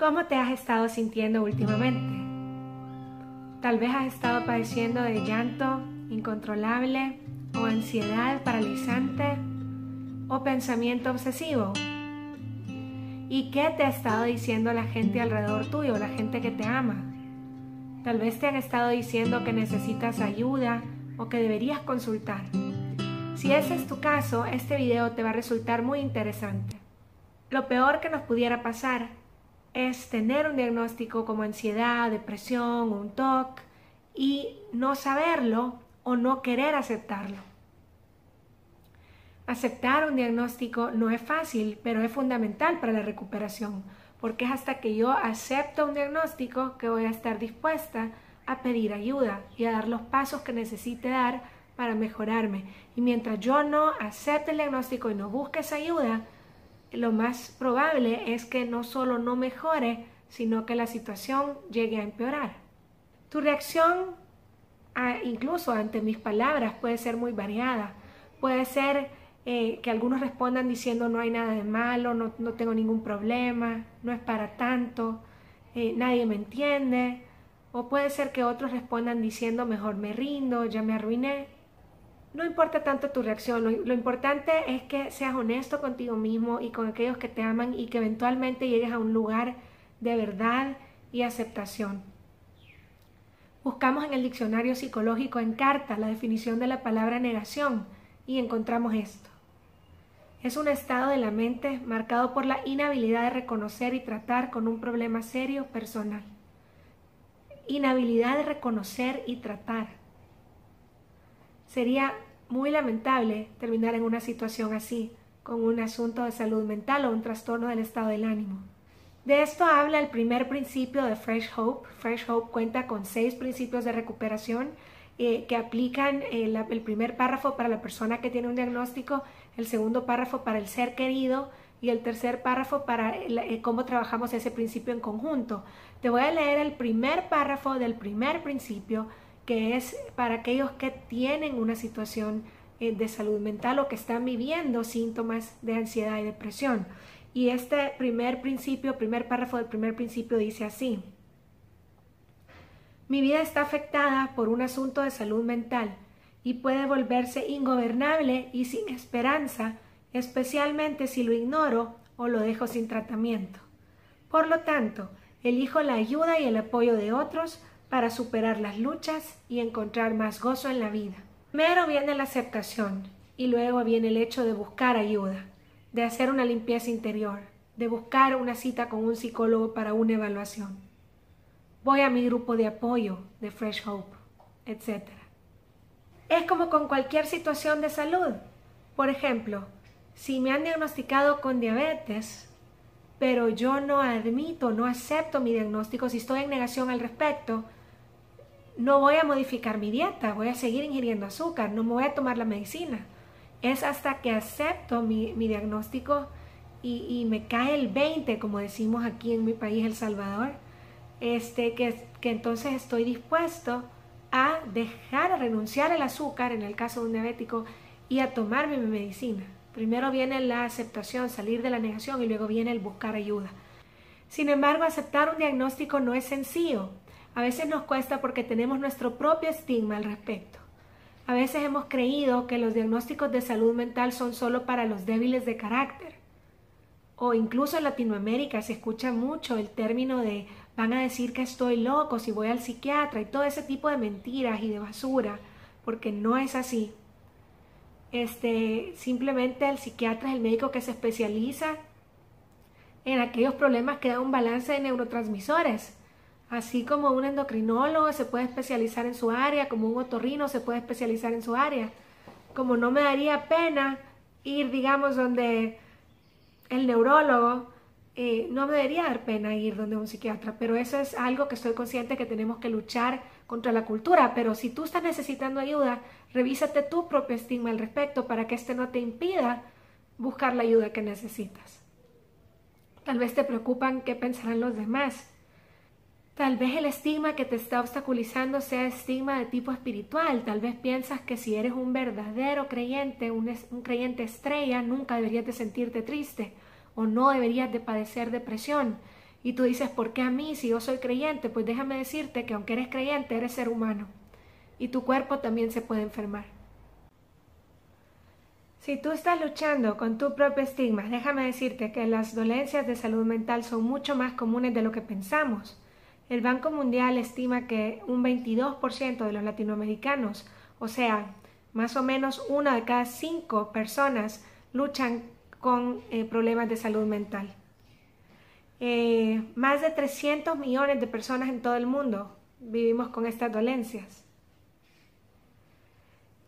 ¿Cómo te has estado sintiendo últimamente? Tal vez has estado padeciendo de llanto incontrolable o ansiedad paralizante o pensamiento obsesivo. ¿Y qué te ha estado diciendo la gente alrededor tuyo, la gente que te ama? Tal vez te han estado diciendo que necesitas ayuda o que deberías consultar. Si ese es tu caso, este video te va a resultar muy interesante. Lo peor que nos pudiera pasar es tener un diagnóstico como ansiedad, depresión, un TOC y no saberlo o no querer aceptarlo. Aceptar un diagnóstico no es fácil, pero es fundamental para la recuperación, porque es hasta que yo acepto un diagnóstico que voy a estar dispuesta a pedir ayuda y a dar los pasos que necesite dar para mejorarme. Y mientras yo no acepte el diagnóstico y no busque esa ayuda, lo más probable es que no solo no mejore, sino que la situación llegue a empeorar. Tu reacción, incluso ante mis palabras, puede ser muy variada. Puede ser eh, que algunos respondan diciendo no hay nada de malo, no, tengo ningún problema, no es para tanto, eh, nadie me entiende. O puede ser que otros respondan diciendo mejor me rindo, ya me arruiné. No importa tanto tu reacción, lo, importante es que seas honesto contigo mismo y con aquellos que te aman y que eventualmente llegues a un lugar de verdad y aceptación. Buscamos en el diccionario psicológico en carta la definición de la palabra negación y encontramos esto. Es un estado de la mente marcado por la inhabilidad de reconocer y tratar con un problema serio personal. Inhabilidad de reconocer y tratar. Sería muy lamentable terminar en una situación así, con un asunto de salud mental o un trastorno del estado del ánimo. De esto habla el primer principio de Fresh Hope. Fresh Hope cuenta con seis principios de recuperación eh, que aplican el, el primer párrafo para la persona que tiene un diagnóstico, el segundo párrafo para el ser querido y el tercer párrafo para eh, cómo trabajamos ese principio en conjunto. Te voy a leer el primer párrafo del primer principio que es para aquellos que tienen una situación eh, de salud mental o que están viviendo síntomas de ansiedad y depresión. Y este primer principio, primer párrafo del primer principio dice así. Mi vida está afectada por un asunto de salud mental y puede volverse ingobernable y sin esperanza, especialmente si lo ignoro o lo dejo sin tratamiento. Por lo tanto, elijo la ayuda y el apoyo de otros para superar las luchas y encontrar más gozo en la vida. Primero viene la aceptación y luego viene el hecho de buscar ayuda, de hacer una limpieza interior, de buscar una cita con un psicólogo para una evaluación. Voy a mi grupo de apoyo de Fresh Hope, etc. Es como con cualquier situación de salud. Por ejemplo, si me han diagnosticado con diabetes, pero yo no admito, no acepto mi diagnóstico, si estoy en negación al respecto, no voy a modificar mi dieta, voy a seguir ingiriendo azúcar, no me voy a tomar la medicina. Es hasta que acepto mi, diagnóstico y, me cae el 20, como decimos aquí en mi país, El Salvador, este, que, que entonces estoy dispuesto a dejar, a renunciar al azúcar, en el caso de un diabético, y a tomarme mi medicina. Primero viene la aceptación, salir de la negación y luego viene el buscar ayuda. Sin embargo, aceptar un diagnóstico no es sencillo. A veces nos cuesta porque tenemos nuestro propio estigma al respecto. A veces hemos creído que los diagnósticos de salud mental son solo para los débiles de carácter. O incluso en Latinoamérica se escucha mucho el término de van a decir que estoy loco si voy al psiquiatra y todo ese tipo de mentiras y de basura, porque no es así. Este, simplemente el psiquiatra es el médico que se especializa en aquellos problemas que dan un balance de neurotransmisores Así como un endocrinólogo se puede especializar en su área, como un otorrino se puede especializar en su área. Como no me daría pena ir, digamos, donde el neurólogo eh, no me debería dar pena ir donde un psiquiatra, pero eso es algo que estoy consciente que tenemos que luchar contra la cultura. Pero si tú estás necesitando ayuda, revísate tu propio estigma al respecto para que este no te impida buscar la ayuda que necesitas. Tal vez te preocupan qué pensarán los demás. Tal vez el estigma que te está obstaculizando sea estigma de tipo espiritual. Tal vez piensas que si eres un verdadero creyente, un, creyente estrella, nunca deberías de sentirte triste o no deberías de padecer depresión. Y tú dices, ¿por qué a mí si yo soy creyente? Pues déjame decirte que aunque eres creyente, eres ser humano. Y tu cuerpo también se puede enfermar. Si tú estás luchando con tu propio estigma, déjame decirte que las dolencias de salud mental son mucho más comunes de lo que pensamos. El Banco Mundial estima que un 22% de los latinoamericanos, o sea, más o menos una de cada cinco personas, luchan con eh, problemas de salud mental. Eh, más de 300 millones de personas en todo el mundo vivimos con estas dolencias.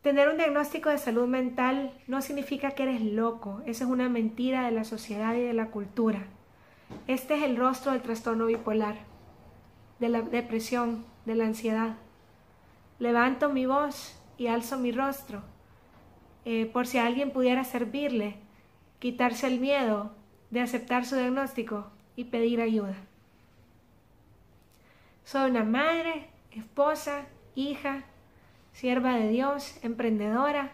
Tener un diagnóstico de salud mental no significa que eres loco, esa es una mentira de la sociedad y de la cultura. Este es el rostro del trastorno bipolar, de la depresión, de la ansiedad. Levanto mi voz y alzo mi rostro, eh, por si alguien pudiera servirle quitarse el miedo de aceptar su diagnóstico y pedir ayuda. Soy una madre, esposa, hija, sierva de Dios, emprendedora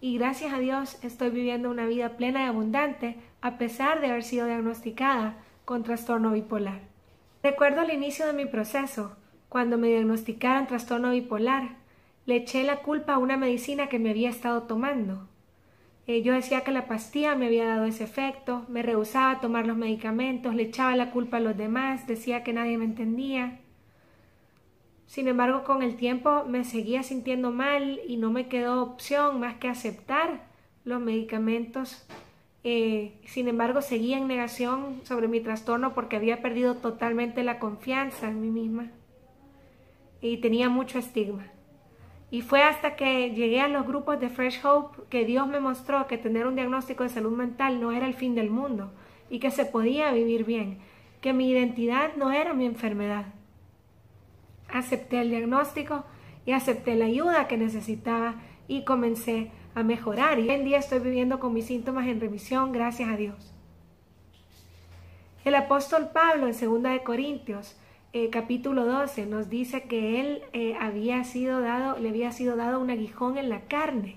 y gracias a Dios estoy viviendo una vida plena y abundante a pesar de haber sido diagnosticada con trastorno bipolar. Recuerdo al inicio de mi proceso, cuando me diagnosticaron trastorno bipolar, le eché la culpa a una medicina que me había estado tomando. Eh, yo decía que la pastilla me había dado ese efecto, me rehusaba a tomar los medicamentos, le echaba la culpa a los demás, decía que nadie me entendía. Sin embargo, con el tiempo me seguía sintiendo mal y no me quedó opción más que aceptar los medicamentos. Eh, sin embargo, seguía en negación sobre mi trastorno porque había perdido totalmente la confianza en mí misma y tenía mucho estigma. Y fue hasta que llegué a los grupos de Fresh Hope que Dios me mostró que tener un diagnóstico de salud mental no era el fin del mundo y que se podía vivir bien, que mi identidad no era mi enfermedad. Acepté el diagnóstico y acepté la ayuda que necesitaba y comencé a mejorar. Y hoy en día estoy viviendo con mis síntomas en remisión, gracias a Dios. El apóstol Pablo en 2 de Corintios eh, capítulo 12 nos dice que él eh, había sido dado, le había sido dado un aguijón en la carne.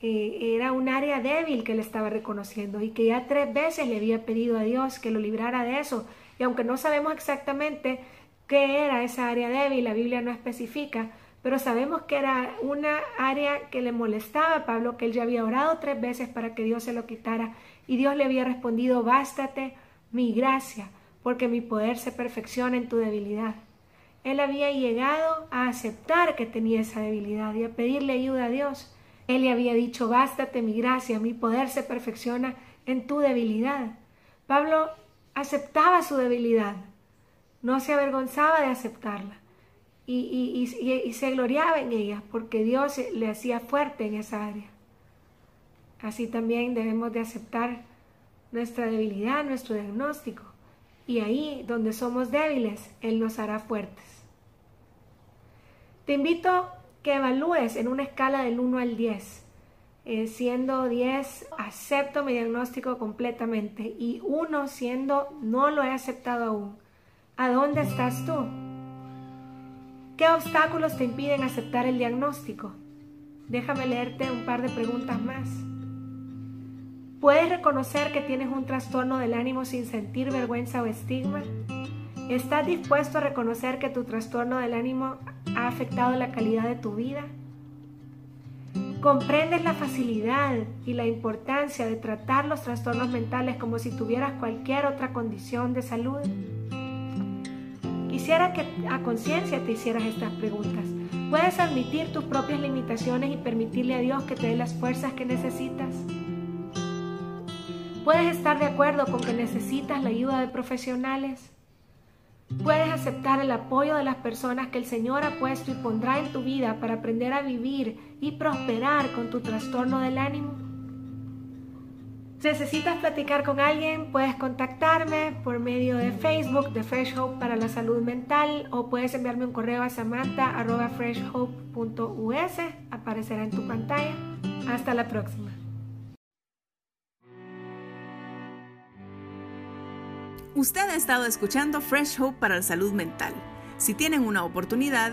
Eh, era un área débil que le estaba reconociendo y que ya tres veces le había pedido a Dios que lo librara de eso. Y aunque no sabemos exactamente qué era esa área débil, la Biblia no especifica, pero sabemos que era una área que le molestaba a Pablo, que él ya había orado tres veces para que Dios se lo quitara y Dios le había respondido, bástate mi gracia porque mi poder se perfecciona en tu debilidad. Él había llegado a aceptar que tenía esa debilidad y a pedirle ayuda a Dios. Él le había dicho, bástate mi gracia, mi poder se perfecciona en tu debilidad. Pablo aceptaba su debilidad, no se avergonzaba de aceptarla y, y se gloriaba en ella porque Dios le hacía fuerte en esa área. Así también debemos de aceptar nuestra debilidad, nuestro diagnóstico y ahí donde somos débiles, Él nos hará fuertes. Te invito que evalúes en una escala del 1 al 10. Eh, siendo 10, acepto mi diagnóstico completamente y 1 siendo no lo he aceptado aún. ¿A dónde estás tú? ¿Qué obstáculos te impiden aceptar el diagnóstico? Déjame leerte un par de preguntas más. ¿Puedes reconocer que tienes un trastorno del ánimo sin sentir vergüenza o estigma? ¿Estás dispuesto a reconocer que tu trastorno del ánimo ha afectado la calidad de tu vida? ¿Comprendes la facilidad y la importancia de tratar los trastornos mentales como si tuvieras cualquier otra condición de salud? Quisiera que a conciencia te hicieras estas preguntas. ¿Puedes admitir tus propias limitaciones y permitirle a Dios que te dé las fuerzas que necesitas? Puedes estar de acuerdo con que necesitas la ayuda de profesionales. Puedes aceptar el apoyo de las personas que el Señor ha puesto y pondrá en tu vida para aprender a vivir y prosperar con tu trastorno del ánimo. Necesitas platicar con alguien, puedes contactarme por medio de Facebook de Fresh Hope para la salud mental o puedes enviarme un correo a samantha.freshhope.us. Aparecerá en tu pantalla. Hasta la próxima. Usted ha estado escuchando Fresh Hope para la salud mental. Si tienen una oportunidad,